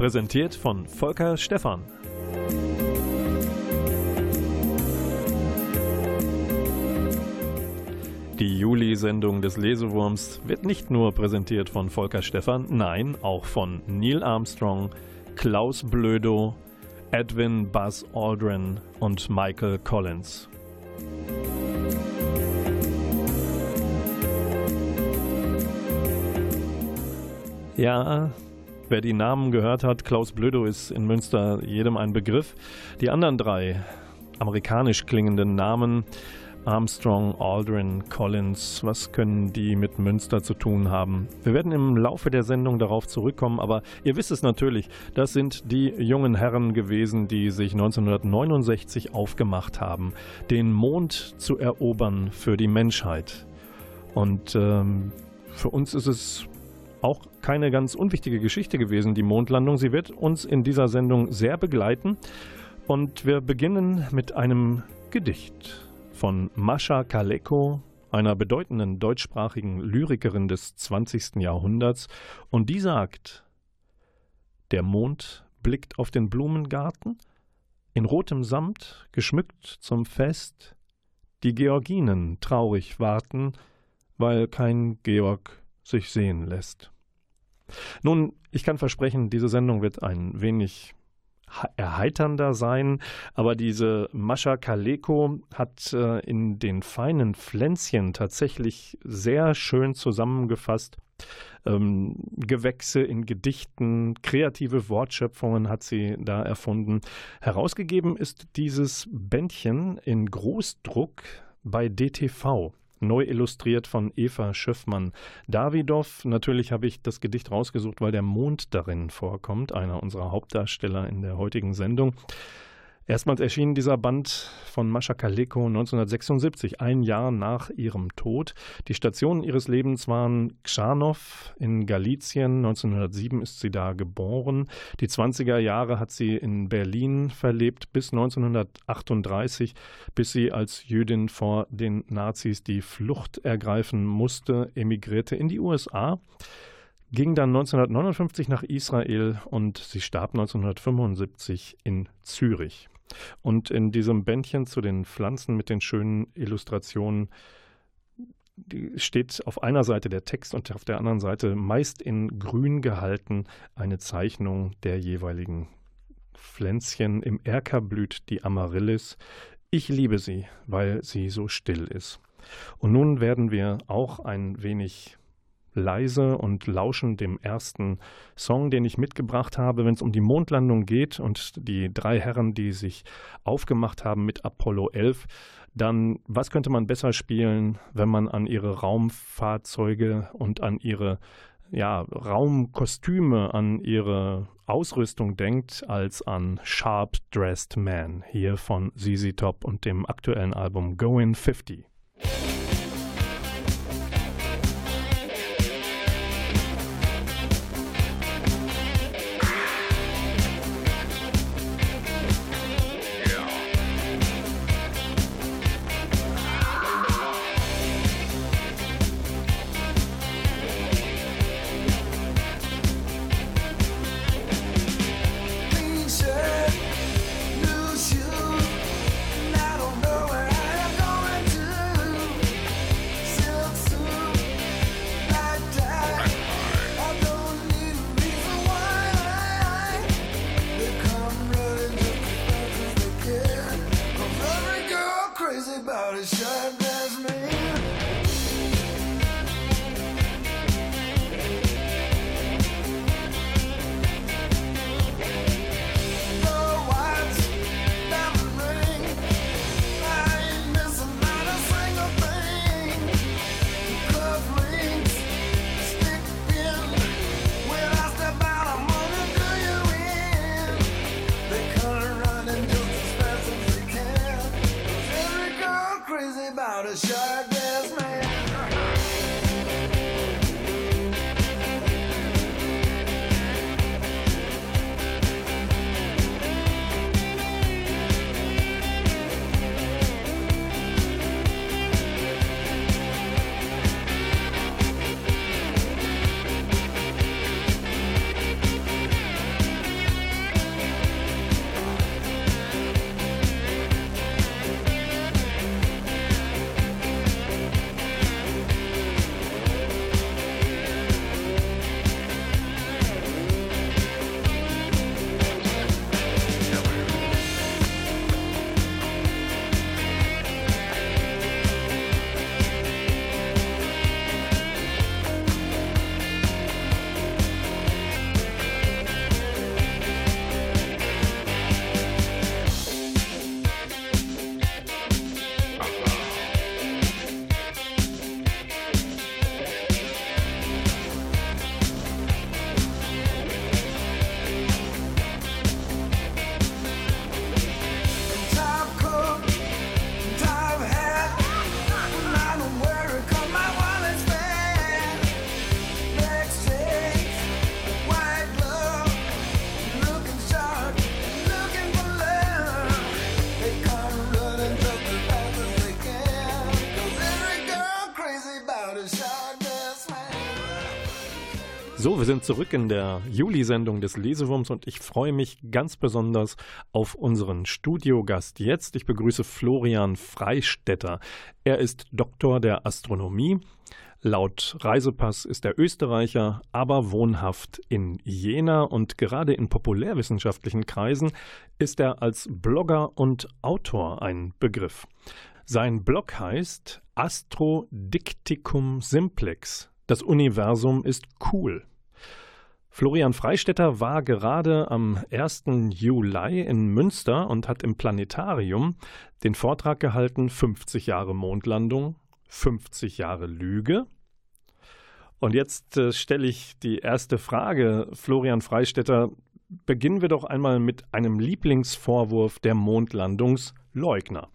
Präsentiert von Volker Stephan. Die Juli-Sendung des Lesewurms wird nicht nur präsentiert von Volker Stephan, nein, auch von Neil Armstrong, Klaus Blödo, Edwin Buzz Aldrin und Michael Collins. Ja, wer die Namen gehört hat, Klaus Blödo ist in Münster jedem ein Begriff. Die anderen drei amerikanisch klingenden Namen Armstrong, Aldrin, Collins, was können die mit Münster zu tun haben? Wir werden im Laufe der Sendung darauf zurückkommen, aber ihr wisst es natürlich, das sind die jungen Herren gewesen, die sich 1969 aufgemacht haben, den Mond zu erobern für die Menschheit. Und ähm, für uns ist es auch keine ganz unwichtige Geschichte gewesen, die Mondlandung. Sie wird uns in dieser Sendung sehr begleiten. Und wir beginnen mit einem Gedicht von Mascha Kaleko, einer bedeutenden deutschsprachigen Lyrikerin des 20. Jahrhunderts, und die sagt, der Mond blickt auf den Blumengarten, in rotem Samt, geschmückt zum Fest, die Georginen traurig warten, weil kein Georg sich sehen lässt. Nun, ich kann versprechen, diese Sendung wird ein wenig erheiternder sein. Aber diese Mascha Kaleko hat äh, in den feinen Pflänzchen tatsächlich sehr schön zusammengefasst. Ähm, Gewächse in Gedichten, kreative Wortschöpfungen hat sie da erfunden. Herausgegeben ist dieses Bändchen in Großdruck bei DTV neu illustriert von Eva Schöffmann. Davidow, natürlich habe ich das Gedicht rausgesucht, weil der Mond darin vorkommt, einer unserer Hauptdarsteller in der heutigen Sendung. Erstmals erschien dieser Band von Mascha Kaleko 1976, ein Jahr nach ihrem Tod. Die Stationen ihres Lebens waren Kschanow in Galizien, 1907 ist sie da geboren. Die 20er Jahre hat sie in Berlin verlebt bis 1938, bis sie als Jüdin vor den Nazis die Flucht ergreifen musste, emigrierte in die USA ging dann 1959 nach Israel und sie starb 1975 in Zürich. Und in diesem Bändchen zu den Pflanzen mit den schönen Illustrationen steht auf einer Seite der Text und auf der anderen Seite meist in grün gehalten eine Zeichnung der jeweiligen Pflänzchen. Im Erker blüht die Amaryllis. Ich liebe sie, weil sie so still ist. Und nun werden wir auch ein wenig leise und lauschen dem ersten Song, den ich mitgebracht habe, wenn es um die Mondlandung geht und die drei Herren, die sich aufgemacht haben mit Apollo 11. Dann, was könnte man besser spielen, wenn man an ihre Raumfahrzeuge und an ihre ja, Raumkostüme, an ihre Ausrüstung denkt, als an Sharp Dressed Man, hier von ZZ Top und dem aktuellen Album Goin' 50. wir sind zurück in der Juli-Sendung des Lesewurms und ich freue mich ganz besonders auf unseren Studiogast jetzt. Ich begrüße Florian Freistetter. Er ist Doktor der Astronomie. Laut Reisepass ist er Österreicher, aber wohnhaft in Jena und gerade in populärwissenschaftlichen Kreisen ist er als Blogger und Autor ein Begriff. Sein Blog heißt Astrodicticum Simplex. Das Universum ist cool. Florian Freistetter war gerade am 1. Juli in Münster und hat im Planetarium den Vortrag gehalten 50 Jahre Mondlandung, 50 Jahre Lüge. Und jetzt äh, stelle ich die erste Frage, Florian Freistetter. Beginnen wir doch einmal mit einem Lieblingsvorwurf der Mondlandungsleugner.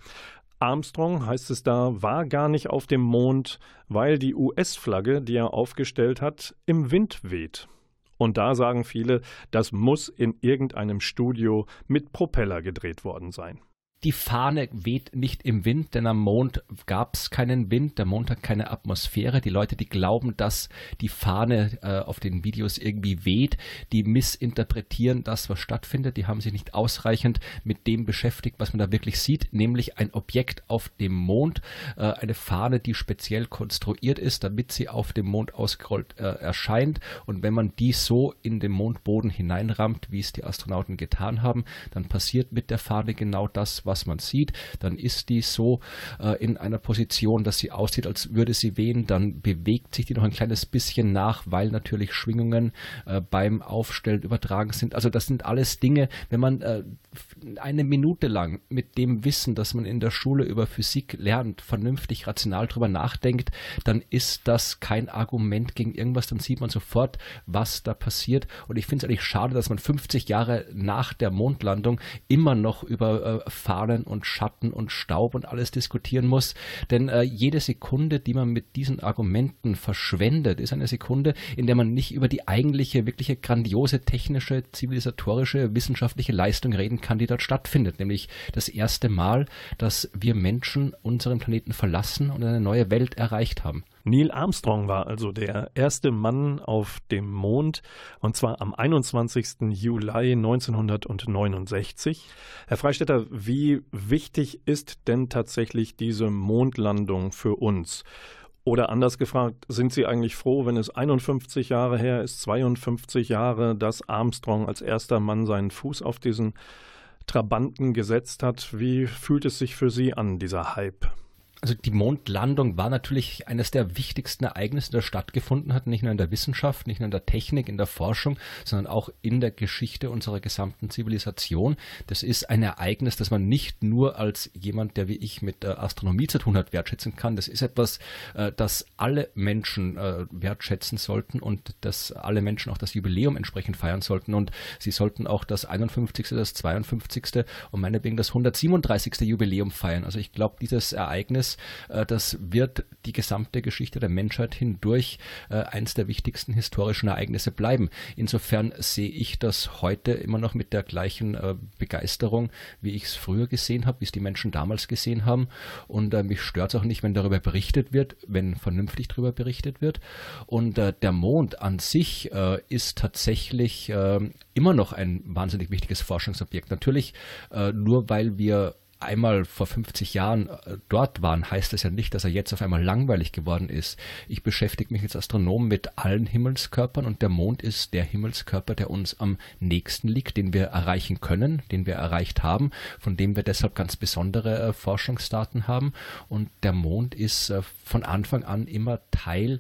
Armstrong, heißt es da, war gar nicht auf dem Mond, weil die US-Flagge, die er aufgestellt hat, im Wind weht. Und da sagen viele, das muss in irgendeinem Studio mit Propeller gedreht worden sein die Fahne weht nicht im Wind, denn am Mond gab es keinen Wind, der Mond hat keine Atmosphäre. Die Leute, die glauben, dass die Fahne äh, auf den Videos irgendwie weht, die missinterpretieren das, was stattfindet. Die haben sich nicht ausreichend mit dem beschäftigt, was man da wirklich sieht, nämlich ein Objekt auf dem Mond, äh, eine Fahne, die speziell konstruiert ist, damit sie auf dem Mond ausgerollt äh, erscheint. Und wenn man die so in den Mondboden hineinrammt, wie es die Astronauten getan haben, dann passiert mit der Fahne genau das, was was man sieht, dann ist die so äh, in einer Position, dass sie aussieht, als würde sie wehen, dann bewegt sich die noch ein kleines bisschen nach, weil natürlich Schwingungen äh, beim Aufstellen übertragen sind. Also das sind alles Dinge, wenn man äh, eine Minute lang mit dem Wissen, das man in der Schule über Physik lernt, vernünftig rational drüber nachdenkt, dann ist das kein Argument gegen irgendwas, dann sieht man sofort, was da passiert. Und ich finde es eigentlich schade, dass man 50 Jahre nach der Mondlandung immer noch über äh, Fahnen und Schatten und Staub und alles diskutieren muss. Denn äh, jede Sekunde, die man mit diesen Argumenten verschwendet, ist eine Sekunde, in der man nicht über die eigentliche, wirkliche grandiose technische, zivilisatorische, wissenschaftliche Leistung reden kann, die dort stattfindet. Nämlich das erste Mal, dass wir Menschen unseren Planeten verlassen und eine neue Welt erreicht haben. Neil Armstrong war also der erste Mann auf dem Mond und zwar am 21. Juli 1969. Herr Freistetter, wie wichtig ist denn tatsächlich diese Mondlandung für uns? Oder anders gefragt, sind Sie eigentlich froh, wenn es 51 Jahre her ist, 52 Jahre, dass Armstrong als erster Mann seinen Fuß auf diesen Trabanten gesetzt hat? Wie fühlt es sich für Sie an, dieser Hype? Also die Mondlandung war natürlich eines der wichtigsten Ereignisse, das stattgefunden hat, nicht nur in der Wissenschaft, nicht nur in der Technik, in der Forschung, sondern auch in der Geschichte unserer gesamten Zivilisation. Das ist ein Ereignis, das man nicht nur als jemand, der wie ich mit Astronomie zu tun hat, wertschätzen kann. Das ist etwas, äh, das alle Menschen äh, wertschätzen sollten und dass alle Menschen auch das Jubiläum entsprechend feiern sollten. Und sie sollten auch das 51., das 52. und meinetwegen das 137. Jubiläum feiern. Also ich glaube, dieses Ereignis äh, das wird die gesamte Geschichte der Menschheit hindurch äh, eins der wichtigsten historischen Ereignisse bleiben. Insofern sehe ich das heute immer noch mit der gleichen äh, Begeisterung, wie ich es früher gesehen habe, wie es die Menschen damals gesehen haben. Und mich stört es auch nicht, wenn darüber berichtet wird, wenn vernünftig darüber berichtet wird. Und der Mond an sich ist tatsächlich immer noch ein wahnsinnig wichtiges Forschungsobjekt. Natürlich nur, weil wir einmal vor 50 Jahren äh, dort waren, heißt das ja nicht, dass er jetzt auf einmal langweilig geworden ist. Ich beschäftige mich als Astronom mit allen Himmelskörpern und der Mond ist der Himmelskörper, der uns am nächsten liegt, den wir erreichen können, den wir erreicht haben, von dem wir deshalb ganz besondere äh, Forschungsdaten haben. Und der Mond ist äh, von Anfang an immer Teil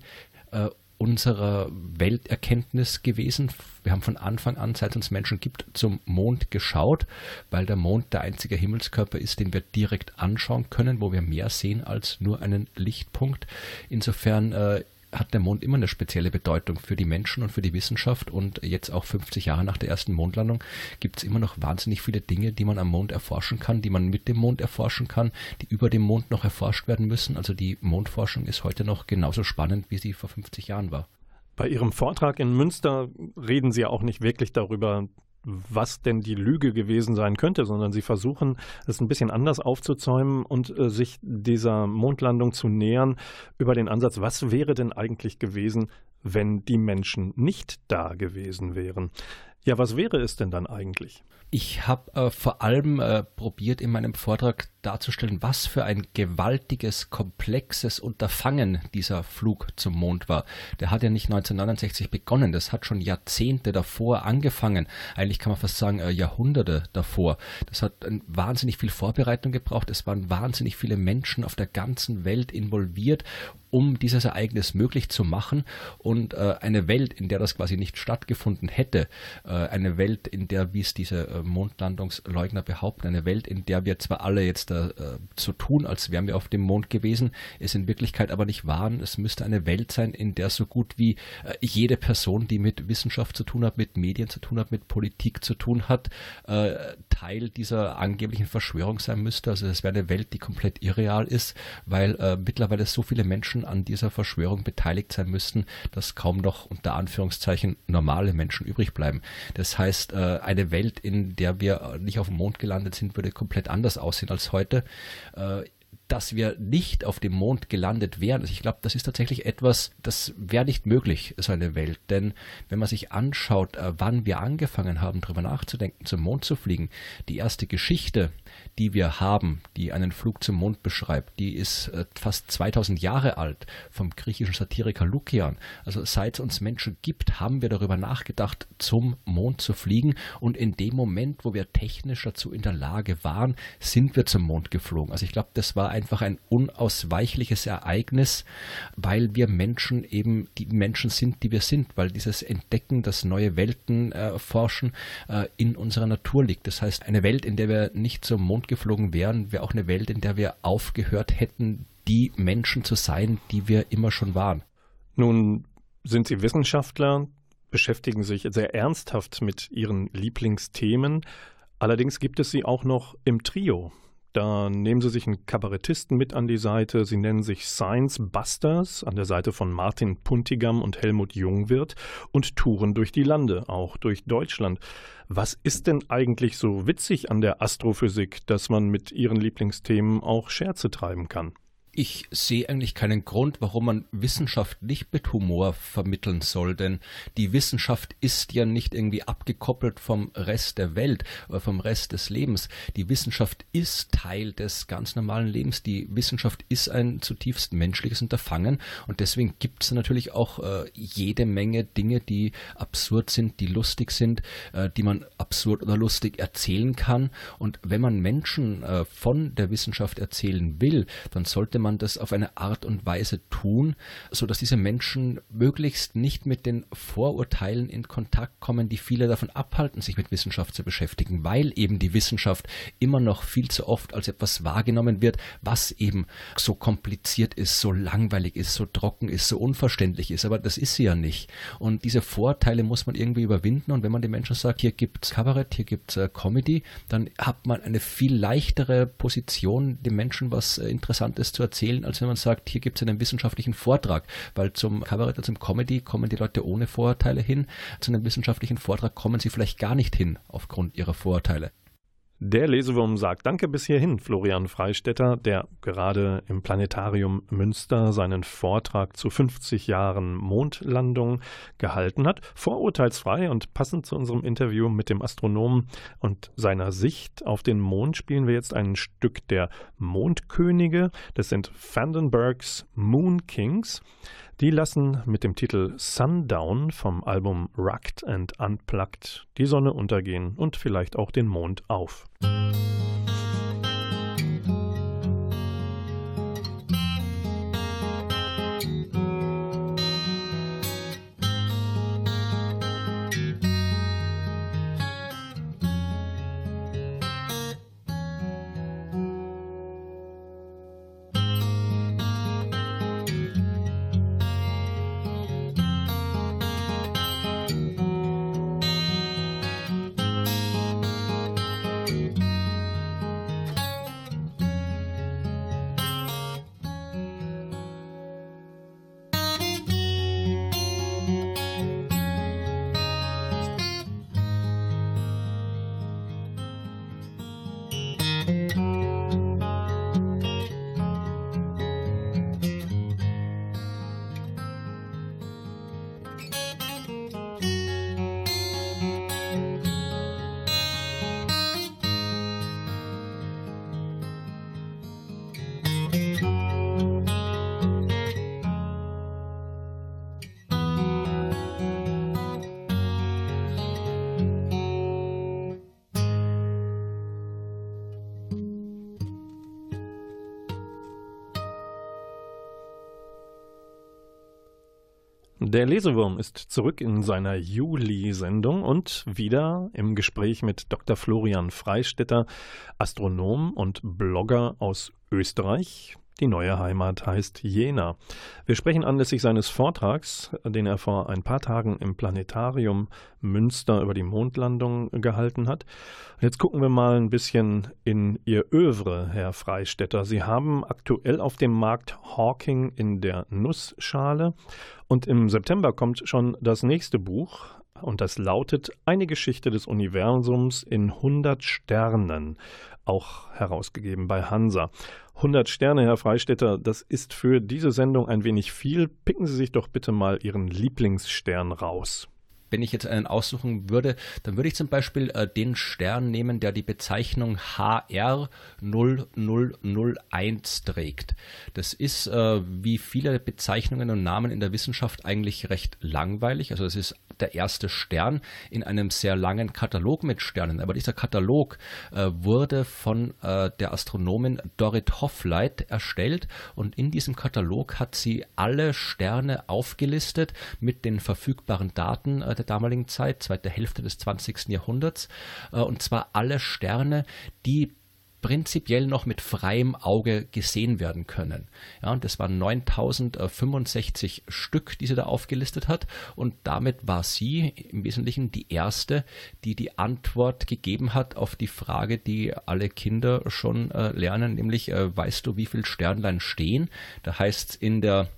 äh, unserer Welterkenntnis gewesen. Wir haben von Anfang an, seit es uns Menschen gibt, zum Mond geschaut, weil der Mond der einzige Himmelskörper ist, den wir direkt anschauen können, wo wir mehr sehen als nur einen Lichtpunkt. Insofern äh, hat der Mond immer eine spezielle Bedeutung für die Menschen und für die Wissenschaft. Und jetzt auch 50 Jahre nach der ersten Mondlandung gibt es immer noch wahnsinnig viele Dinge, die man am Mond erforschen kann, die man mit dem Mond erforschen kann, die über dem Mond noch erforscht werden müssen. Also die Mondforschung ist heute noch genauso spannend, wie sie vor 50 Jahren war. Bei Ihrem Vortrag in Münster reden Sie auch nicht wirklich darüber, was denn die Lüge gewesen sein könnte, sondern sie versuchen es ein bisschen anders aufzuzäumen und äh, sich dieser Mondlandung zu nähern über den Ansatz, was wäre denn eigentlich gewesen, wenn die Menschen nicht da gewesen wären. Ja, was wäre es denn dann eigentlich? Ich habe äh, vor allem äh, probiert in meinem Vortrag darzustellen, was für ein gewaltiges, komplexes Unterfangen dieser Flug zum Mond war. Der hat ja nicht 1969 begonnen, das hat schon Jahrzehnte davor angefangen. Eigentlich kann man fast sagen äh, Jahrhunderte davor. Das hat äh, wahnsinnig viel Vorbereitung gebraucht. Es waren wahnsinnig viele Menschen auf der ganzen Welt involviert, um dieses Ereignis möglich zu machen und äh, eine Welt, in der das quasi nicht stattgefunden hätte, äh, eine Welt, in der, wie es diese Mondlandungsleugner behaupten, eine Welt, in der wir zwar alle jetzt äh, so tun, als wären wir auf dem Mond gewesen, es in Wirklichkeit aber nicht waren. Es müsste eine Welt sein, in der so gut wie äh, jede Person, die mit Wissenschaft zu tun hat, mit Medien zu tun hat, mit Politik zu tun hat, äh, Teil dieser angeblichen Verschwörung sein müsste. Also es wäre eine Welt, die komplett irreal ist, weil mittlerweile so viele Menschen an dieser Verschwörung beteiligt sein müssten, dass kaum noch unter Anführungszeichen normale Menschen übrig bleiben. Das heißt, eine Welt, in der wir nicht auf dem Mond gelandet sind, würde komplett anders aussehen als heute. Äh, dass wir nicht auf dem Mond gelandet wären. Also ich glaube, das ist tatsächlich etwas, das wäre nicht möglich, so eine Welt. Denn wenn man sich anschaut, äh, wann wir angefangen haben, darüber nachzudenken, zum Mond zu fliegen, die erste Geschichte, die wir haben, die einen Flug zum Mond beschreibt, die ist äh, fast 2000 Jahre alt vom griechischen Satiriker Lukian. Also seit es uns Menschen gibt, haben wir darüber nachgedacht, zum Mond zu fliegen. Und in dem Moment, wo wir technisch dazu in der Lage waren, sind wir zum Mond geflogen. Also ich glaube, das war einfach ein unausweichliches Ereignis, weil wir Menschen eben die Menschen sind, die wir sind, weil dieses Entdecken, das neue Welten äh, forschen, äh, in unserer Natur liegt. Das heißt, eine Welt, in der wir nicht zum Mond geflogen wären, wäre auch eine Welt, in der wir aufgehört hätten, die Menschen zu sein, die wir immer schon waren. Nun sind Sie Wissenschaftler, beschäftigen sich sehr ernsthaft mit Ihren Lieblingsthemen. Allerdings gibt es Sie auch noch im Trio. Da nehmen sie sich einen Kabarettisten mit an die Seite. Sie nennen sich Science Busters an der Seite von Martin Puntigam und Helmut Jungwirth und touren durch die Lande, auch durch Deutschland. Was ist denn eigentlich so witzig an der Astrophysik, dass man mit ihren Lieblingsthemen auch Scherze treiben kann? Ich sehe eigentlich keinen Grund, warum man Wissenschaft nicht mit Humor vermitteln soll, denn die Wissenschaft ist ja nicht irgendwie abgekoppelt vom Rest der Welt oder vom Rest des Lebens. Die Wissenschaft ist Teil des ganz normalen Lebens. Die Wissenschaft ist ein zutiefst menschliches Unterfangen und deswegen gibt es natürlich auch äh, jede Menge Dinge, die absurd sind, die lustig sind, äh, die man absurd oder lustig erzählen kann. Und wenn man Menschen äh, von der Wissenschaft erzählen will, dann sollte man man das auf eine Art und Weise tun, so dass diese Menschen möglichst nicht mit den Vorurteilen in Kontakt kommen, die viele davon abhalten, sich mit Wissenschaft zu beschäftigen, weil eben die Wissenschaft immer noch viel zu oft als etwas wahrgenommen wird, was eben so kompliziert ist, so langweilig ist, so trocken ist, so unverständlich ist. Aber das ist sie ja nicht. Und diese Vorteile muss man irgendwie überwinden. Und wenn man den Menschen sagt, hier gibt es Kabarett, hier gibt es äh, Comedy, dann hat man eine viel leichtere Position, dem Menschen was äh, Interessantes zu erzählen erzählen, als wenn man sagt, hier gibt es einen wissenschaftlichen Vortrag. Weil zum Kabarett, zum Comedy kommen die Leute ohne Vorurteile hin. Zu einem wissenschaftlichen Vortrag kommen sie vielleicht gar nicht hin aufgrund ihrer Vorurteile. Der Lesewurm sagt Danke bis hierhin, Florian Freistetter, der gerade im Planetarium Münster seinen Vortrag zu 50 Jahren Mondlandung gehalten hat. Vorurteilsfrei und passend zu unserem Interview mit dem Astronomen und seiner Sicht auf den Mond spielen wir jetzt ein Stück der Mondkönige. Das sind Vandenbergs Moon Kings. Die lassen mit dem Titel Sundown vom Album Rugged and Unplugged die Sonne untergehen und vielleicht auch den Mond auf. Der Lesewurm ist zurück in seiner Juli-Sendung und wieder im Gespräch mit Dr. Florian Freistetter, Astronom und Blogger aus Österreich. Die neue Heimat heißt Jena. Wir sprechen anlässlich seines Vortrags, den er vor ein paar Tagen im Planetarium Münster über die Mondlandung gehalten hat. Jetzt gucken wir mal ein bisschen in Ihr Övre, Herr Freistetter. Sie haben aktuell auf dem Markt Hawking in der Nussschale und im September kommt schon das nächste Buch, und das lautet Eine Geschichte des Universums in 100 Sternen, auch herausgegeben bei Hansa. 100 Sterne, Herr Freistetter, das ist für diese Sendung ein wenig viel. Picken Sie sich doch bitte mal Ihren Lieblingsstern raus wenn ich jetzt einen aussuchen würde, dann würde ich zum Beispiel äh, den Stern nehmen, der die Bezeichnung HR 0001 trägt. Das ist äh, wie viele Bezeichnungen und Namen in der Wissenschaft eigentlich recht langweilig. Also es ist der erste Stern in einem sehr langen Katalog mit Sternen. Aber dieser Katalog äh, wurde von äh, der Astronomin Dorit Hoffleit erstellt und in diesem Katalog hat sie alle Sterne aufgelistet mit den verfügbaren Daten äh, der damaligen Zeit, zweite Hälfte des 20. Jahrhunderts, äh, und zwar alle Sterne, die prinzipiell noch mit freiem Auge gesehen werden können. Ja, und das waren 9065 Stück, die sie da aufgelistet hat. Und damit war sie im Wesentlichen die erste, die die Antwort gegeben hat auf die Frage, die alle Kinder schon äh, lernen, nämlich, äh, weißt du, wie viele Sternlein stehen? Da heißt es in der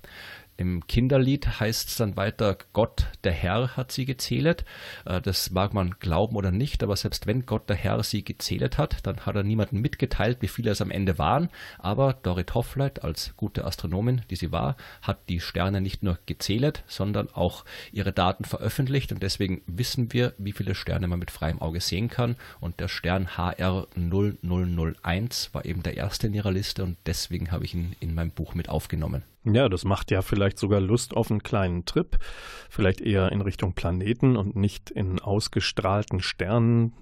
im Kinderlied heißt es dann weiter, Gott, der Herr hat sie gezählet. Äh, das mag man glauben oder nicht, aber selbst wenn Gott, der Herr, sie gezählet hat, dann hat er niemandem mitgeteilt, wie viele es am Ende waren. Aber Dorit Hoffleit, als gute Astronomin, die sie war, hat die Sterne nicht nur gezählet, sondern auch ihre Daten veröffentlicht. Und deswegen wissen wir, wie viele Sterne man mit freiem Auge sehen kann. Und der Stern HR 0001 war eben der erste in ihrer Liste und deswegen habe ich ihn in meinem Buch mit aufgenommen. Ja, das macht ja vielleicht sogar Lust auf einen kleinen Trip, vielleicht eher in Richtung Planeten und nicht in ausgestrahlten Sternen,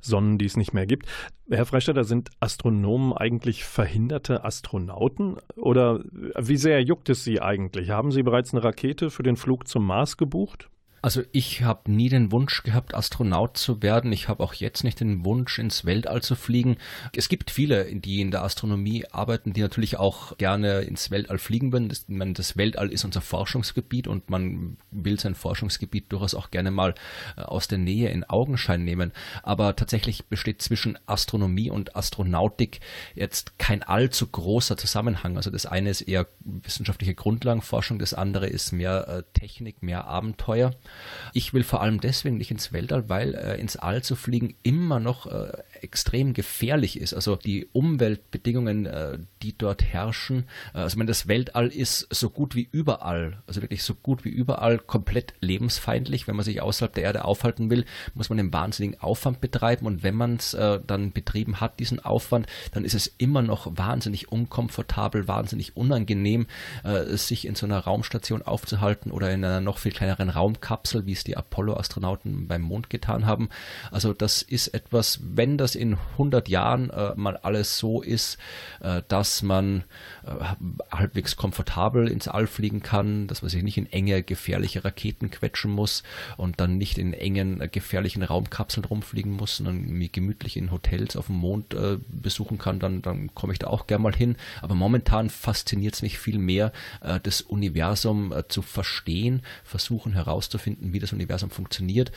Sonnen, die es nicht mehr gibt. Herr Freistetter, sind Astronomen eigentlich verhinderte Astronauten? Oder wie sehr juckt es Sie eigentlich? Haben Sie bereits eine Rakete für den Flug zum Mars gebucht? Also ich habe nie den Wunsch gehabt, Astronaut zu werden. Ich habe auch jetzt nicht den Wunsch, ins Weltall zu fliegen. Es gibt viele, die in der Astronomie arbeiten, die natürlich auch gerne ins Weltall fliegen würden. Das, meine, das Weltall ist unser Forschungsgebiet und man will sein Forschungsgebiet durchaus auch gerne mal äh, aus der Nähe in Augenschein nehmen. Aber tatsächlich besteht zwischen Astronomie und Astronautik jetzt kein allzu großer Zusammenhang. Also das eine ist eher wissenschaftliche Grundlagenforschung, das andere ist mehr äh, Technik, mehr Abenteuer. Ich will vor allem deswegen nicht ins Weltall, weil äh, ins All zu fliegen immer noch äh, extrem gefährlich ist. Also die Umweltbedingungen, äh, die dort herrschen, äh, also wenn das Weltall ist so gut wie überall, also wirklich so gut wie überall komplett lebensfeindlich. Wenn man sich außerhalb der Erde aufhalten will, muss man einen wahnsinnigen Aufwand betreiben und wenn man es äh, dann betrieben hat, diesen Aufwand, dann ist es immer noch wahnsinnig unkomfortabel, wahnsinnig unangenehm, äh, sich in so einer Raumstation aufzuhalten oder in einer noch viel kleineren Raumkapsel, wie es die Apollo-Astronauten beim Mond getan haben. Also das ist etwas, wenn das in 100 Jahren äh, mal alles so ist, äh, dass man halbwegs komfortabel ins All fliegen kann, dass man sich nicht in enge, gefährliche Raketen quetschen muss und dann nicht in engen, äh, gefährlichen Raumkapseln rumfliegen muss, sondern mich gemütlich in Hotels auf dem Mond äh, besuchen kann, dann, dann komme ich da auch gern mal hin. Aber momentan fasziniert es mich viel mehr, äh, das Universum äh, zu verstehen, versuchen herauszufinden, wie das Universum funktioniert.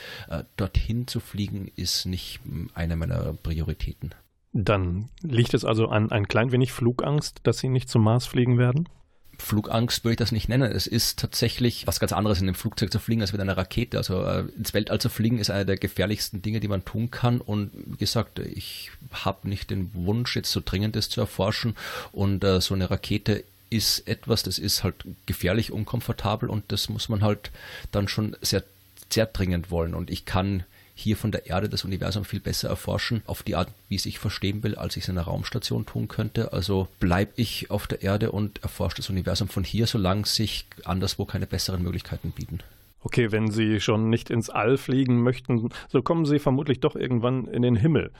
dorthin zu fliegen ist nicht eine meiner Prioritäten. Dann liegt es also an ein klein wenig Flugangst, dass Sie nicht zum Mars fliegen werden? Flugangst würde ich das nicht nennen. Es ist tatsächlich was ganz anderes, in einem Flugzeug zu fliegen, als mit einer Rakete. Also äh, ins Weltall zu fliegen ist einer der gefährlichsten Dinge, die man tun kann. Und wie gesagt, ich habe nicht den Wunsch, jetzt so dringendes zu erforschen. Und äh, so eine Rakete ist etwas, das ist halt gefährlich, unkomfortabel und das muss man halt dann schon sehr, sehr dringend wollen. Und ich kann hier von der Erde das Universum viel besser erforschen, auf die Art, wie es ich verstehen will, als ich es in einer Raumstation tun könnte. Also bleibe ich auf der Erde und erforsche das Universum von hier, solange sich anderswo keine besseren Möglichkeiten bieten. Okay, wenn Sie schon nicht ins All fliegen möchten, so kommen Sie vermutlich doch irgendwann in den Himmel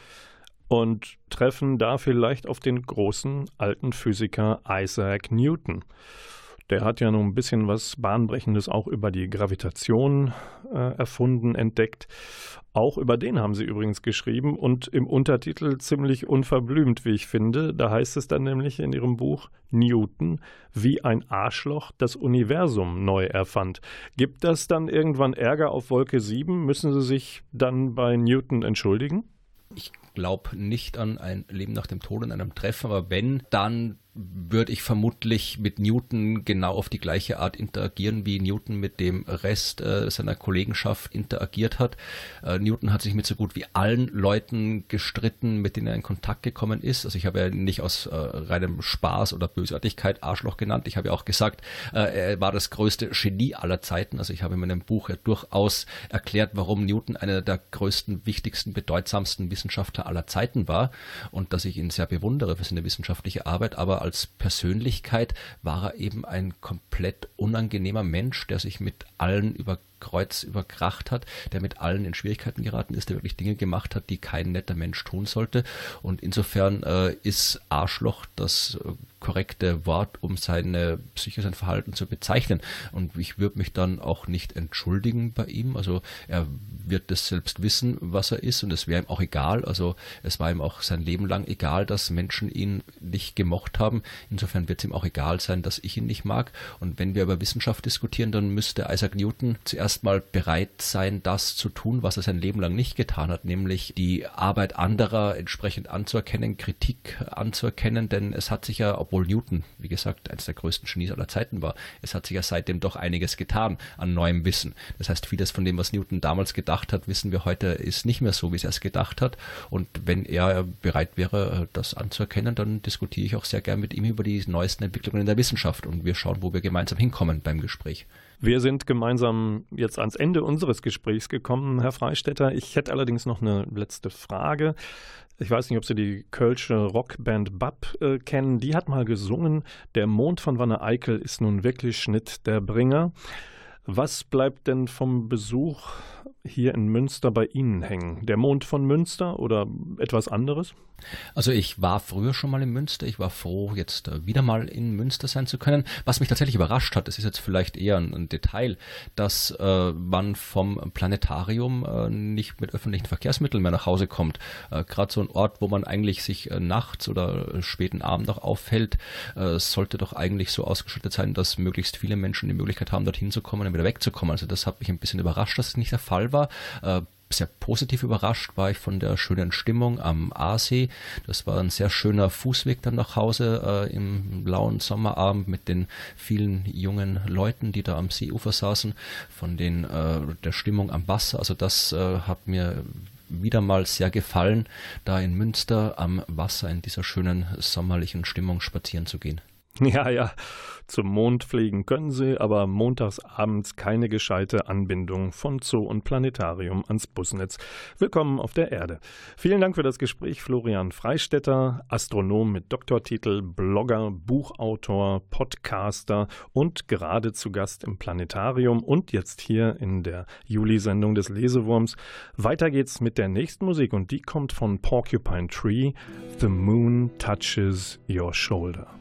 und treffen da vielleicht auf den großen alten Physiker Isaac Newton. Der hat ja nun ein bisschen was Bahnbrechendes auch über die Gravitation äh, erfunden, entdeckt. Auch über den haben sie übrigens geschrieben und im Untertitel ziemlich unverblümt, wie ich finde. Da heißt es dann nämlich in ihrem Buch Newton, wie ein Arschloch das Universum neu erfand. Gibt das dann irgendwann Ärger auf Wolke 7? Müssen sie sich dann bei Newton entschuldigen? Ich glaube nicht an ein Leben nach dem Tod in einem Treffen, aber wenn, dann würde ich vermutlich mit Newton genau auf die gleiche Art interagieren, wie Newton mit dem Rest äh, seiner Kollegenschaft interagiert hat. Äh, Newton hat sich mit so gut wie allen Leuten gestritten, mit denen er in Kontakt gekommen ist. Also ich habe ja nicht aus äh, reinem Spaß oder Bösartigkeit Arschloch genannt. Ich habe ja auch gesagt, äh, er war das größte Genie aller Zeiten. Also ich habe in meinem Buch ja durchaus erklärt, warum Newton einer der größten, wichtigsten, bedeutsamsten Wissenschaftler aller Zeiten war und dass ich ihn sehr bewundere für seine wissenschaftliche Arbeit. Aber als Persönlichkeit war er eben ein komplett unangenehmer Mensch, der sich mit allen über Kreuz überkracht hat, der mit allen in Schwierigkeiten geraten ist, der wirklich Dinge gemacht hat, die kein netter Mensch tun sollte. Und insofern äh, ist Arschloch das äh, korrekte Wort, um seine Psyche, sein Verhalten zu bezeichnen. Und ich würde mich dann auch nicht entschuldigen bei ihm. Also er wird das selbst wissen, was er ist und es wäre ihm auch egal. Also es war ihm auch sein Leben lang egal, dass Menschen ihn nicht gemocht haben. Insofern wird es ihm auch egal sein, dass ich ihn nicht mag. Und wenn wir über Wissenschaft diskutieren, dann müsste Isaac Newton zuerst erstmal bereit sein, das zu tun, was er sein Leben lang nicht getan hat, nämlich die Arbeit anderer entsprechend anzuerkennen, Kritik anzuerkennen, denn es hat sich ja, obwohl Newton, wie gesagt, eines der größten Genies aller Zeiten war, es hat sich ja seitdem doch einiges getan an neuem Wissen. Das heißt, vieles von dem, was Newton damals gedacht hat, wissen wir heute, ist nicht mehr so, wie er es gedacht hat. Und wenn er bereit wäre, das anzuerkennen, dann diskutiere ich auch sehr gern mit ihm über die neuesten Entwicklungen in der Wissenschaft und wir schauen, wo wir gemeinsam hinkommen beim Gespräch. Wir sind gemeinsam jetzt ans Ende unseres Gesprächs gekommen, Herr Freistetter. Ich hätte allerdings noch eine letzte Frage. Ich weiß nicht, ob Sie die Kölsche Rockband Bab äh, kennen. Die hat mal gesungen, der Mond von Wanne Eickel ist nun wirklich Schnitt der Bringer. Was bleibt denn vom Besuch hier in Münster bei Ihnen hängen? Der Mond von Münster oder etwas anderes? Also ich war früher schon mal in Münster. Ich war froh, jetzt äh, wieder mal in Münster sein zu können. Was mich tatsächlich überrascht hat, das ist jetzt vielleicht eher ein, ein Detail, dass äh, man vom Planetarium äh, nicht mit öffentlichen Verkehrsmitteln mehr nach Hause kommt. Äh, Gerade so ein Ort, wo man eigentlich sich äh, nachts oder späten Abend noch aufhält, äh, sollte doch eigentlich so ausgestattet sein, dass möglichst viele Menschen die Möglichkeit haben, dorthin zu kommen und wieder wegzukommen. Also das hat mich ein bisschen überrascht, dass es nicht der Fall war sehr positiv überrascht war ich von der schönen Stimmung am Aasee. Das war ein sehr schöner Fußweg dann nach Hause äh, im lauen Sommerabend mit den vielen jungen Leuten, die da am Seeufer saßen, von den äh, der Stimmung am Wasser. Also das äh, hat mir wieder mal sehr gefallen, da in Münster am Wasser in dieser schönen sommerlichen Stimmung spazieren zu gehen. Ja, ja. Zum Mond fliegen können sie, aber montags abends keine gescheite Anbindung von Zoo und Planetarium ans Busnetz. Willkommen auf der Erde. Vielen Dank für das Gespräch, Florian Freistetter, Astronom mit Doktortitel, Blogger, Buchautor, Podcaster und gerade zu Gast im Planetarium und jetzt hier in der Juli-Sendung des Lesewurms. Weiter geht's mit der nächsten Musik und die kommt von Porcupine Tree. The Moon Touches Your Shoulder.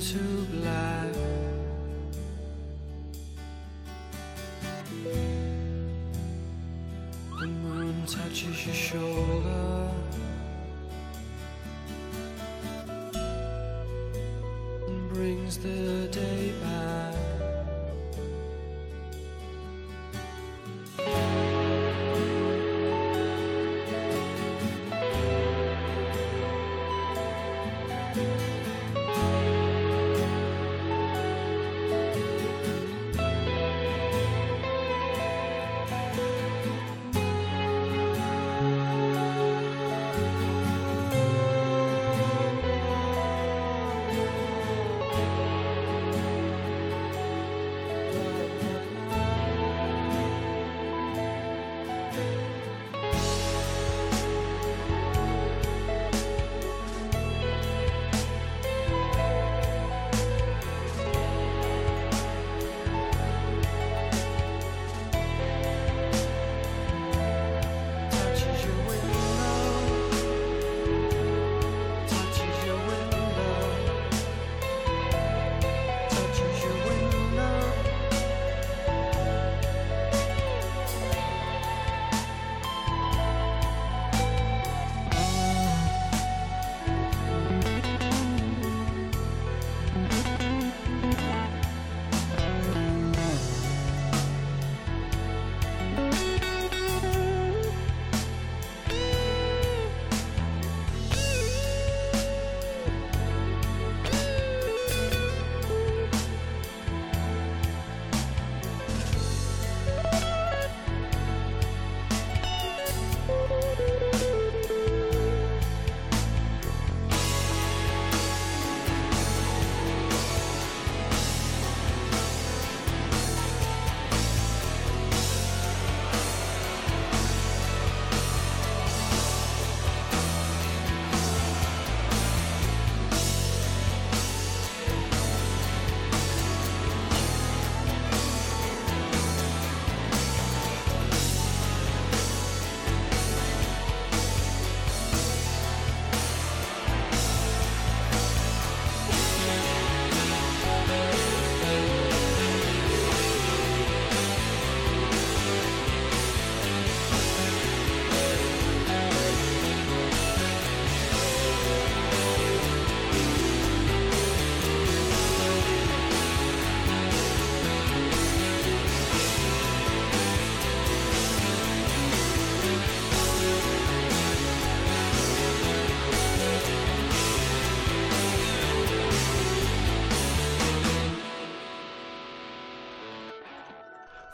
Into black. The moon touches your shoulder and brings the day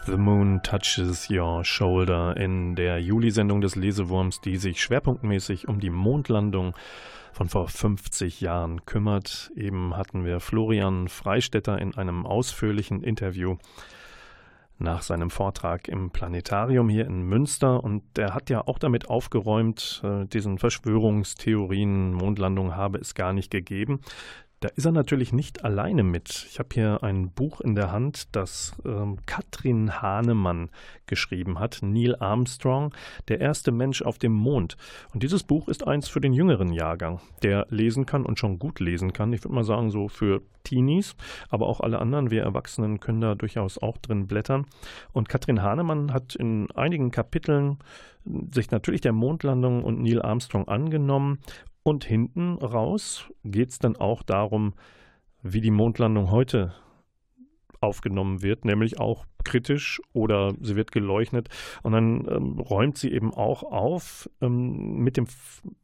The Moon Touches Your Shoulder in der Juli-Sendung des Lesewurms, die sich schwerpunktmäßig um die Mondlandung von vor 50 Jahren kümmert. Eben hatten wir Florian Freistetter in einem ausführlichen Interview nach seinem Vortrag im Planetarium hier in Münster und der hat ja auch damit aufgeräumt, äh, diesen Verschwörungstheorien, Mondlandung habe es gar nicht gegeben. Da ist er natürlich nicht alleine mit. Ich habe hier ein Buch in der Hand, das ähm, Katrin Hahnemann geschrieben hat, Neil Armstrong, der erste Mensch auf dem Mond. Und dieses Buch ist eins für den jüngeren Jahrgang, der lesen kann und schon gut lesen kann. Ich würde mal sagen, so für Teenies, aber auch alle anderen, wir Erwachsenen können da durchaus auch drin blättern. Und Katrin Hahnemann hat in einigen Kapiteln sich natürlich der Mondlandung und Neil Armstrong angenommen und hinten raus geht es dann auch darum, wie die Mondlandung heute aufgenommen wird, nämlich auch kritisch oder sie wird geleuchtet. Und dann ähm, räumt sie eben auch auf ähm, mit, dem,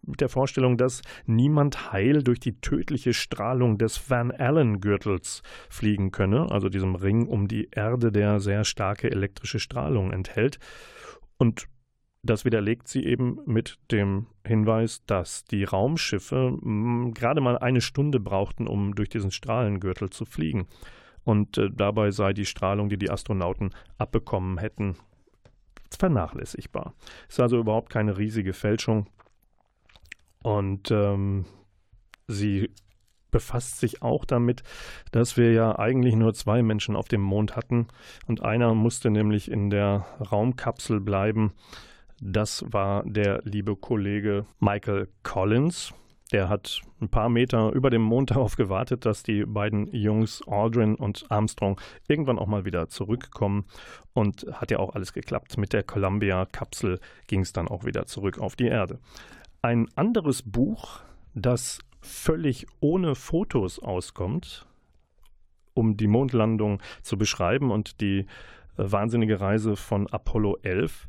mit der Vorstellung, dass niemand heil durch die tödliche Strahlung des Van Allen-Gürtels fliegen könne, also diesem Ring um die Erde, der sehr starke elektrische Strahlung enthält. Und das widerlegt sie eben mit dem Hinweis, dass die Raumschiffe gerade mal eine Stunde brauchten, um durch diesen Strahlengürtel zu fliegen und äh, dabei sei die Strahlung, die die Astronauten abbekommen hätten, vernachlässigbar. Ist also überhaupt keine riesige Fälschung und ähm, sie befasst sich auch damit, dass wir ja eigentlich nur zwei Menschen auf dem Mond hatten und einer musste nämlich in der Raumkapsel bleiben. Das war der liebe Kollege Michael Collins. Der hat ein paar Meter über dem Mond darauf gewartet, dass die beiden Jungs Aldrin und Armstrong irgendwann auch mal wieder zurückkommen. Und hat ja auch alles geklappt. Mit der Columbia-Kapsel ging es dann auch wieder zurück auf die Erde. Ein anderes Buch, das völlig ohne Fotos auskommt, um die Mondlandung zu beschreiben und die äh, wahnsinnige Reise von Apollo 11, äh,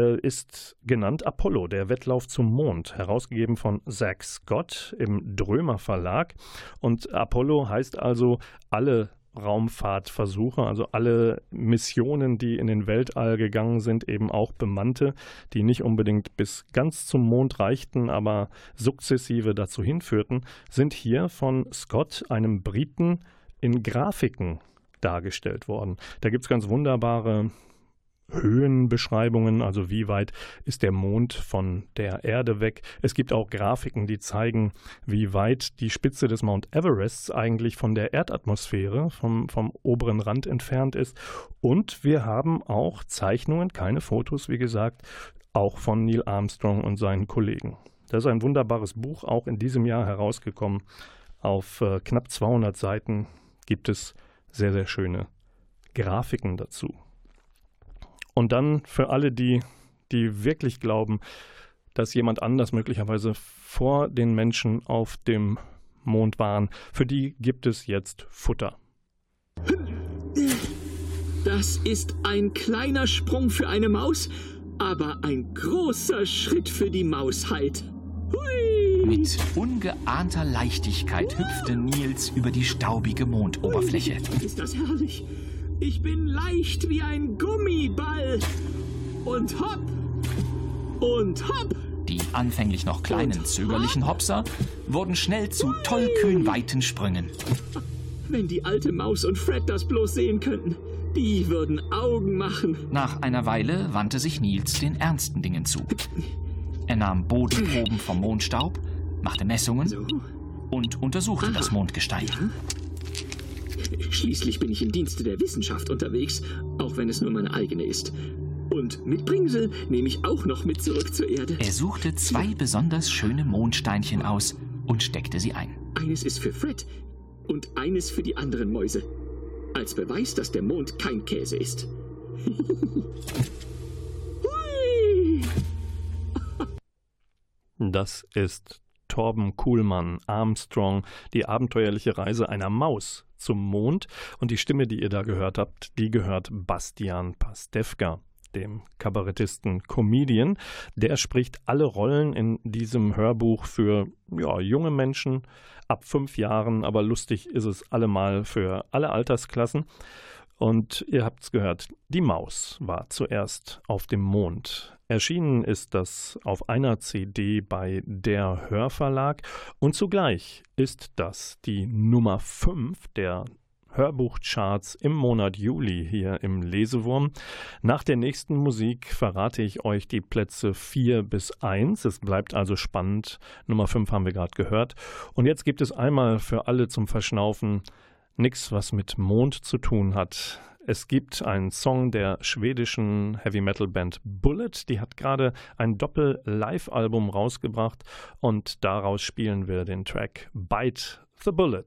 ist genannt Apollo, der Wettlauf zum Mond, herausgegeben von Zach Scott im Drömer Verlag. Und Apollo heißt also alle Raumfahrtversuche, also alle Missionen, die in den Weltall gegangen sind, eben auch bemannte, die nicht unbedingt bis ganz zum Mond reichten, aber sukzessive dazu hinführten, sind hier von Scott, einem Briten, in Grafiken dargestellt worden. Da gibt es ganz wunderbare Höhenbeschreibungen, also wie weit ist der Mond von der Erde weg. Es gibt auch Grafiken, die zeigen, wie weit die Spitze des Mount Everest eigentlich von der Erdatmosphäre, vom, vom oberen Rand entfernt ist. Und wir haben auch Zeichnungen, keine Fotos, wie gesagt, auch von Neil Armstrong und seinen Kollegen. Das ist ein wunderbares Buch, auch in diesem Jahr herausgekommen. Auf äh, knapp 200 Seiten gibt es sehr, sehr schöne Grafiken dazu. Und dann für alle, die, die wirklich glauben, dass jemand anders möglicherweise vor den Menschen auf dem Mond waren, für die gibt es jetzt Futter. Das ist ein kleiner Sprung für eine Maus, aber ein großer Schritt für die Mausheit. Hui! Mit ungeahnter Leichtigkeit hüpfte Nils über die staubige Mondoberfläche. Ist das herrlich? Ich bin leicht wie ein Gummiball. Und hopp. Und hopp. Die anfänglich noch kleinen, zögerlichen Hopser wurden schnell zu tollkühn weiten Sprüngen. Wenn die alte Maus und Fred das bloß sehen könnten, die würden Augen machen. Nach einer Weile wandte sich Nils den ernsten Dingen zu. Er nahm Bodenproben vom Mondstaub, machte Messungen So. und untersuchte das Mondgestein. Schließlich bin ich im Dienste der Wissenschaft unterwegs, auch wenn es nur meine eigene ist. Und mit Bringsel nehme ich auch noch mit zurück zur Erde. Er suchte zwei besonders schöne Mondsteinchen aus und steckte sie ein. Eines ist für Fred und eines für die anderen Mäuse. Als Beweis, dass der Mond kein Käse ist. Hui! Das ist Torben Kuhlmann, Armstrong, die abenteuerliche Reise einer Maus zum Mond. Und die Stimme, die ihr da gehört habt, die gehört Bastian Pastewka dem Kabarettisten Comedian. Der spricht alle Rollen in diesem Hörbuch für ja, junge Menschen ab fünf Jahren, aber lustig ist es allemal für alle Altersklassen. Und ihr habt es gehört, die Maus war zuerst auf dem Mond. Erschienen ist das auf einer CD bei der Hörverlag und zugleich ist das die Nummer 5 der Hörbuchcharts im Monat Juli hier im Lesewurm. Nach der nächsten Musik verrate ich euch die Plätze 4 bis 1. Es bleibt also spannend. Nummer 5 haben wir gerade gehört. Und jetzt gibt es einmal für alle zum Verschnaufen nichts, was mit Mond zu tun hat. Es gibt einen Song der schwedischen Heavy Metal Band Bullet, die hat gerade ein Doppel-Live-Album rausgebracht und daraus spielen wir den Track Bite the Bullet.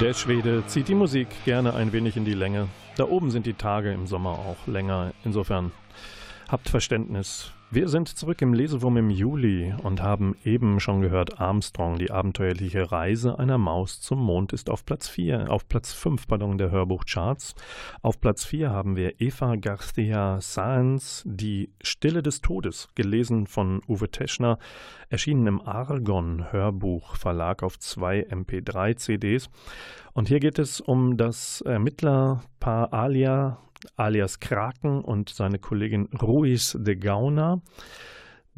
Der Schwede zieht die Musik gerne ein wenig in die Länge. Da oben sind die Tage im Sommer auch länger. Insofern habt Verständnis. Wir sind zurück im Lesewurm im Juli und haben eben schon gehört, Armstrong, die abenteuerliche Reise einer Maus zum Mond ist auf Platz 4, auf Platz 5, pardon, der Hörbuchcharts. Auf Platz 4 haben wir Eva Garcia Sáenz, Die Stille des Todes, gelesen von Uwe Teschner, erschienen im Argon Hörbuchverlag auf zwei MP3 CDs. Und hier geht es um das Ermittlerpaar Alia alias Kraken und seine Kollegin Ruiz de Gauna.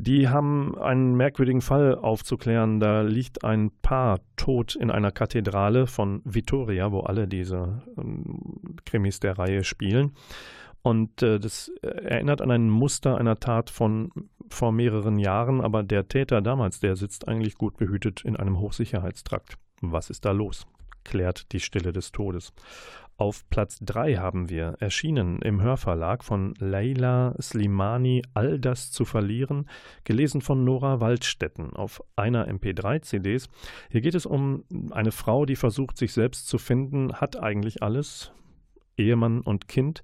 Die haben einen merkwürdigen Fall aufzuklären. Da liegt ein Paar tot in einer Kathedrale von Vitoria, wo alle diese ähm, Krimis der Reihe spielen. Und äh, das erinnert an ein Muster einer Tat von vor mehreren Jahren, aber der Täter damals, der sitzt eigentlich gut behütet in einem Hochsicherheitstrakt. Was ist da los? Klärt die Stille des Todes. Auf Platz 3 haben wir erschienen im Hörverlag von Leila Slimani All das zu verlieren, gelesen von Nora Waldstetten auf einer MP3-CDs. Hier geht es um eine Frau, die versucht, sich selbst zu finden, hat eigentlich alles, Ehemann und Kind,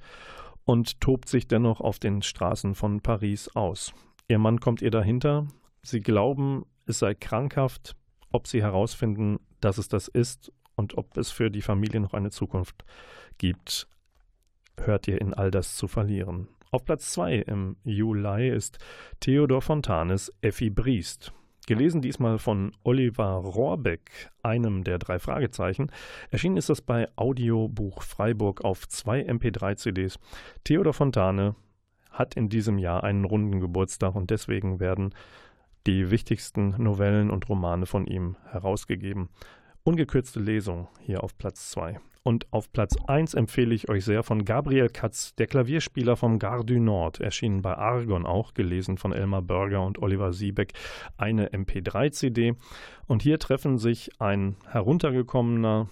und tobt sich dennoch auf den Straßen von Paris aus. Ihr Mann kommt ihr dahinter, sie glauben, es sei krankhaft, ob sie herausfinden, dass es das ist und ob es für die Familie noch eine Zukunft gibt, hört ihr in all das zu verlieren. Auf Platz 2 im Juli ist Theodor Fontanes Effi Briest. Gelesen diesmal von Oliver Rohrbeck, einem der drei Fragezeichen. Erschienen ist das bei Audiobuch Freiburg auf zwei MP3-CDs. Theodor Fontane hat in diesem Jahr einen runden Geburtstag und deswegen werden die wichtigsten Novellen und Romane von ihm herausgegeben. Ungekürzte Lesung hier auf Platz 2. Und auf Platz 1 empfehle ich euch sehr von Gabriel Katz, der Klavierspieler vom Gare du Nord, erschienen bei Argon auch, gelesen von Elmar Berger und Oliver Siebeck, eine MP3-CD. Und hier treffen sich ein heruntergekommener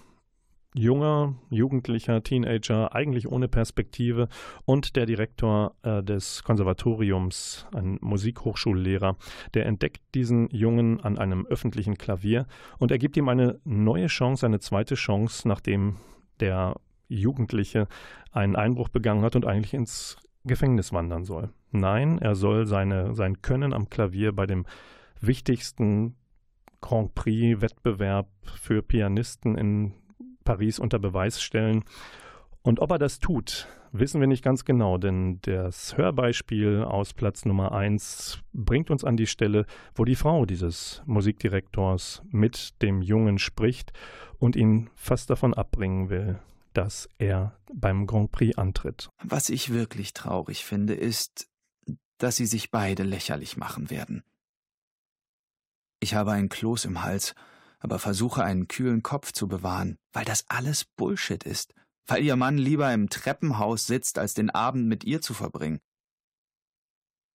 junger, jugendlicher Teenager, eigentlich ohne Perspektive, und der Direktor äh, des Konservatoriums, ein Musikhochschullehrer, der entdeckt diesen Jungen an einem öffentlichen Klavier und er gibt ihm eine neue Chance, eine zweite Chance, nachdem der Jugendliche einen Einbruch begangen hat und eigentlich ins Gefängnis wandern soll. Nein, er soll seine, sein Können am Klavier bei dem wichtigsten Grand Prix-Wettbewerb für Pianisten in Paris unter Beweis stellen. Und ob er das tut, wissen wir nicht ganz genau, denn das Hörbeispiel aus Platz Nummer 1 bringt uns an die Stelle, wo die Frau dieses Musikdirektors mit dem Jungen spricht und ihn fast davon abbringen will, dass er beim Grand Prix antritt. Was ich wirklich traurig finde, ist, dass sie sich beide lächerlich machen werden. Ich habe ein Kloß im Hals aber versuche einen kühlen Kopf zu bewahren, weil das alles Bullshit ist, weil ihr Mann lieber im Treppenhaus sitzt, als den Abend mit ihr zu verbringen.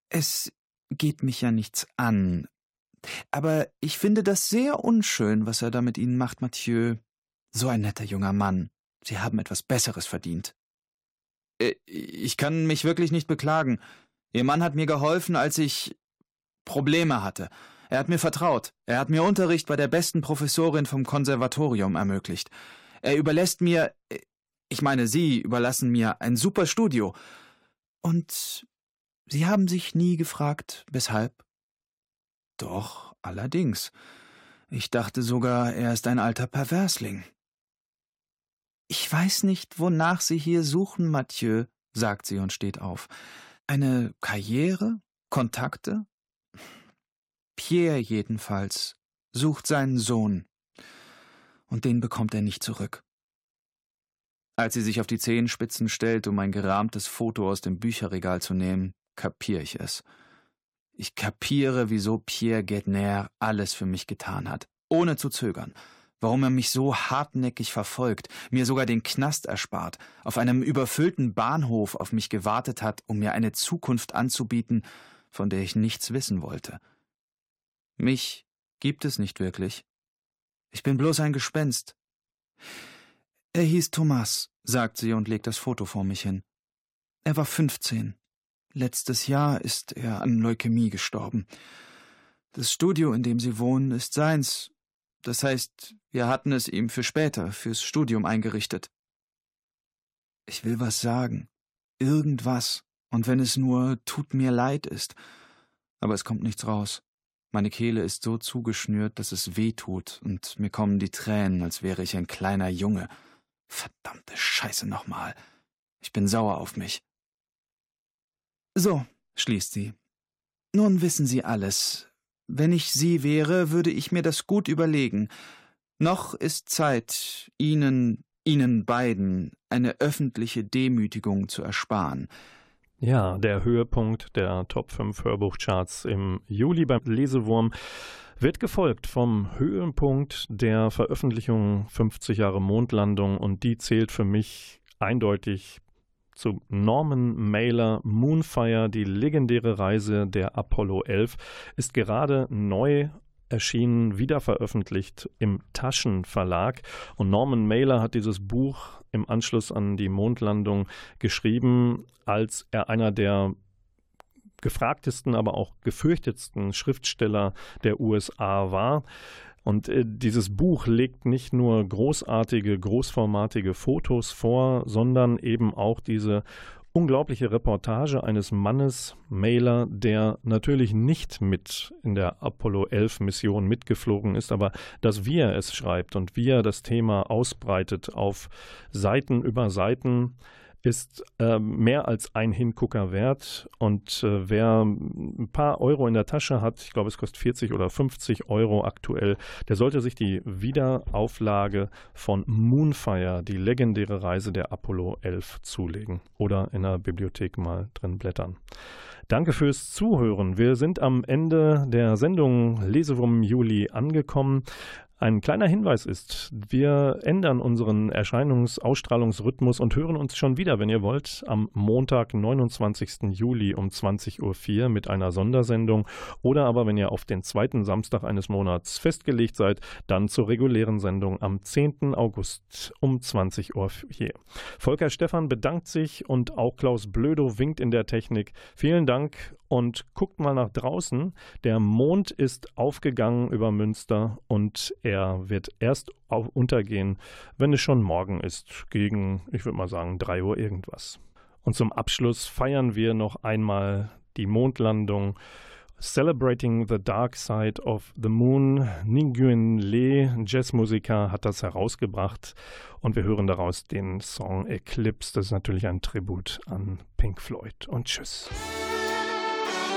Es geht mich ja nichts an, aber ich finde das sehr unschön, was er da mit Ihnen macht, Mathieu. So ein netter junger Mann. Sie haben etwas Besseres verdient. Äh, ich kann mich wirklich nicht beklagen. Ihr Mann hat mir geholfen, als ich Probleme hatte. Er hat mir vertraut. Er hat mir Unterricht bei der besten Professorin vom Konservatorium ermöglicht. Er überlässt mir, ich meine, Sie überlassen mir ein super Studio. Und Sie haben sich nie gefragt, weshalb? Doch, allerdings. Ich dachte sogar, er ist ein alter Perversling. Ich weiß nicht, wonach Sie hier suchen, Mathieu, sagt sie und steht auf. Eine Karriere? Kontakte? Pierre jedenfalls sucht seinen Sohn, und den bekommt er nicht zurück. Als sie sich auf die Zehenspitzen stellt, um ein gerahmtes Foto aus dem Bücherregal zu nehmen, kapiere ich es. Ich kapiere, wieso Pierre Gedner alles für mich getan hat, ohne zu zögern, warum er mich so hartnäckig verfolgt, mir sogar den Knast erspart, auf einem überfüllten Bahnhof auf mich gewartet hat, um mir eine Zukunft anzubieten, von der ich nichts wissen wollte. Mich gibt es nicht wirklich. Ich bin bloß ein Gespenst. Er hieß Thomas, sagt sie und legt das Foto vor mich hin. Er war fünfzehn. Letztes Jahr ist er an Leukämie gestorben. Das Studio, in dem sie wohnen, ist seins. Das heißt, wir hatten es ihm für später, fürs Studium eingerichtet. Ich will was sagen. Irgendwas. Und wenn es nur tut mir leid ist. Aber es kommt nichts raus. Meine Kehle ist so zugeschnürt, dass es weh tut, und mir kommen die Tränen, als wäre ich ein kleiner Junge. Verdammte Scheiße nochmal. Ich bin sauer auf mich. So, schließt sie. Nun wissen Sie alles. Wenn ich Sie wäre, würde ich mir das gut überlegen. Noch ist Zeit, Ihnen, Ihnen beiden, eine öffentliche Demütigung zu ersparen. Ja, der Höhepunkt der Top 5 Hörbuchcharts im Juli beim Lesewurm wird gefolgt vom Höhepunkt der Veröffentlichung 50 Jahre Mondlandung und die zählt für mich eindeutig zu Norman Mailer Moonfire, die legendäre Reise der Apollo 11, ist gerade neu erschienen, wieder veröffentlicht im Taschenverlag. Und Norman Mailer hat dieses Buch im Anschluss an die Mondlandung geschrieben, als er einer der gefragtesten, aber auch gefürchtetsten Schriftsteller der USA war. Und äh, dieses Buch legt nicht nur großartige, großformatige Fotos vor, sondern eben auch diese unglaubliche Reportage eines Mannes, Mailer, der natürlich nicht mit in der Apollo 11 Mission mitgeflogen ist, aber dass wie er es schreibt und wie er das Thema ausbreitet auf Seiten über Seiten, ist äh, mehr als ein Hingucker wert. Und äh, wer ein paar Euro in der Tasche hat, ich glaube, es kostet 40 oder 50 Euro aktuell, der sollte sich die Wiederauflage von Moonfire, die legendäre Reise der Apollo 11, zulegen oder in der Bibliothek mal drin blättern. Danke fürs Zuhören. Wir sind am Ende der Sendung Lesewurm Juli angekommen. Ein kleiner Hinweis ist, wir ändern unseren Erscheinungs-Ausstrahlungsrhythmus und hören uns schon wieder, wenn ihr wollt, am Montag, 29. Juli um 20.04 Uhr mit einer Sondersendung oder aber, wenn ihr auf den zweiten Samstag eines Monats festgelegt seid, dann zur regulären Sendung am 10. August um 20 Uhr hier. Volker Stephan bedankt sich und auch Klaus Blödo winkt in der Technik. Vielen Dank und guckt mal nach draußen. Der Mond ist aufgegangen über Münster und er wird erst untergehen, wenn es schon morgen ist, gegen, ich würde mal sagen, 3 Uhr irgendwas. Und zum Abschluss feiern wir noch einmal die Mondlandung. Celebrating the Dark Side of the Moon. Nguyen Le, Jazzmusiker, hat das herausgebracht und wir hören daraus den Song Eclipse. Das ist natürlich ein Tribut an Pink Floyd. Und tschüss.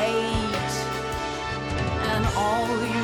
hate, and all you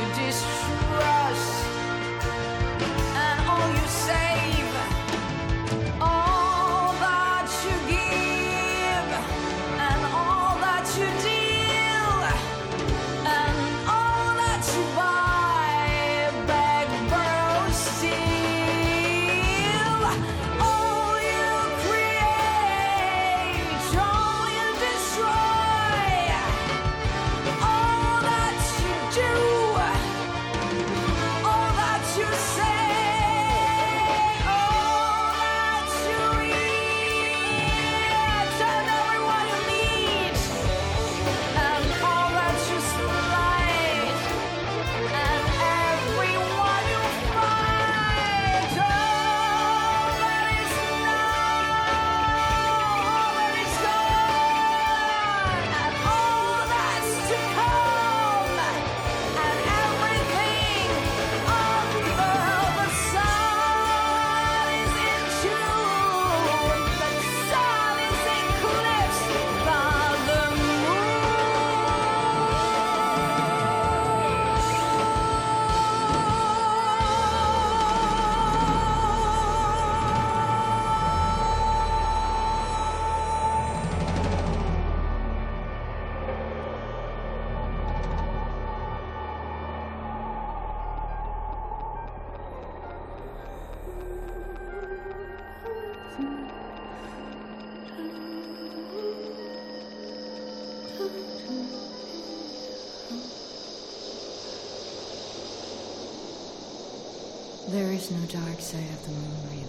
is no dark side of the moon, really.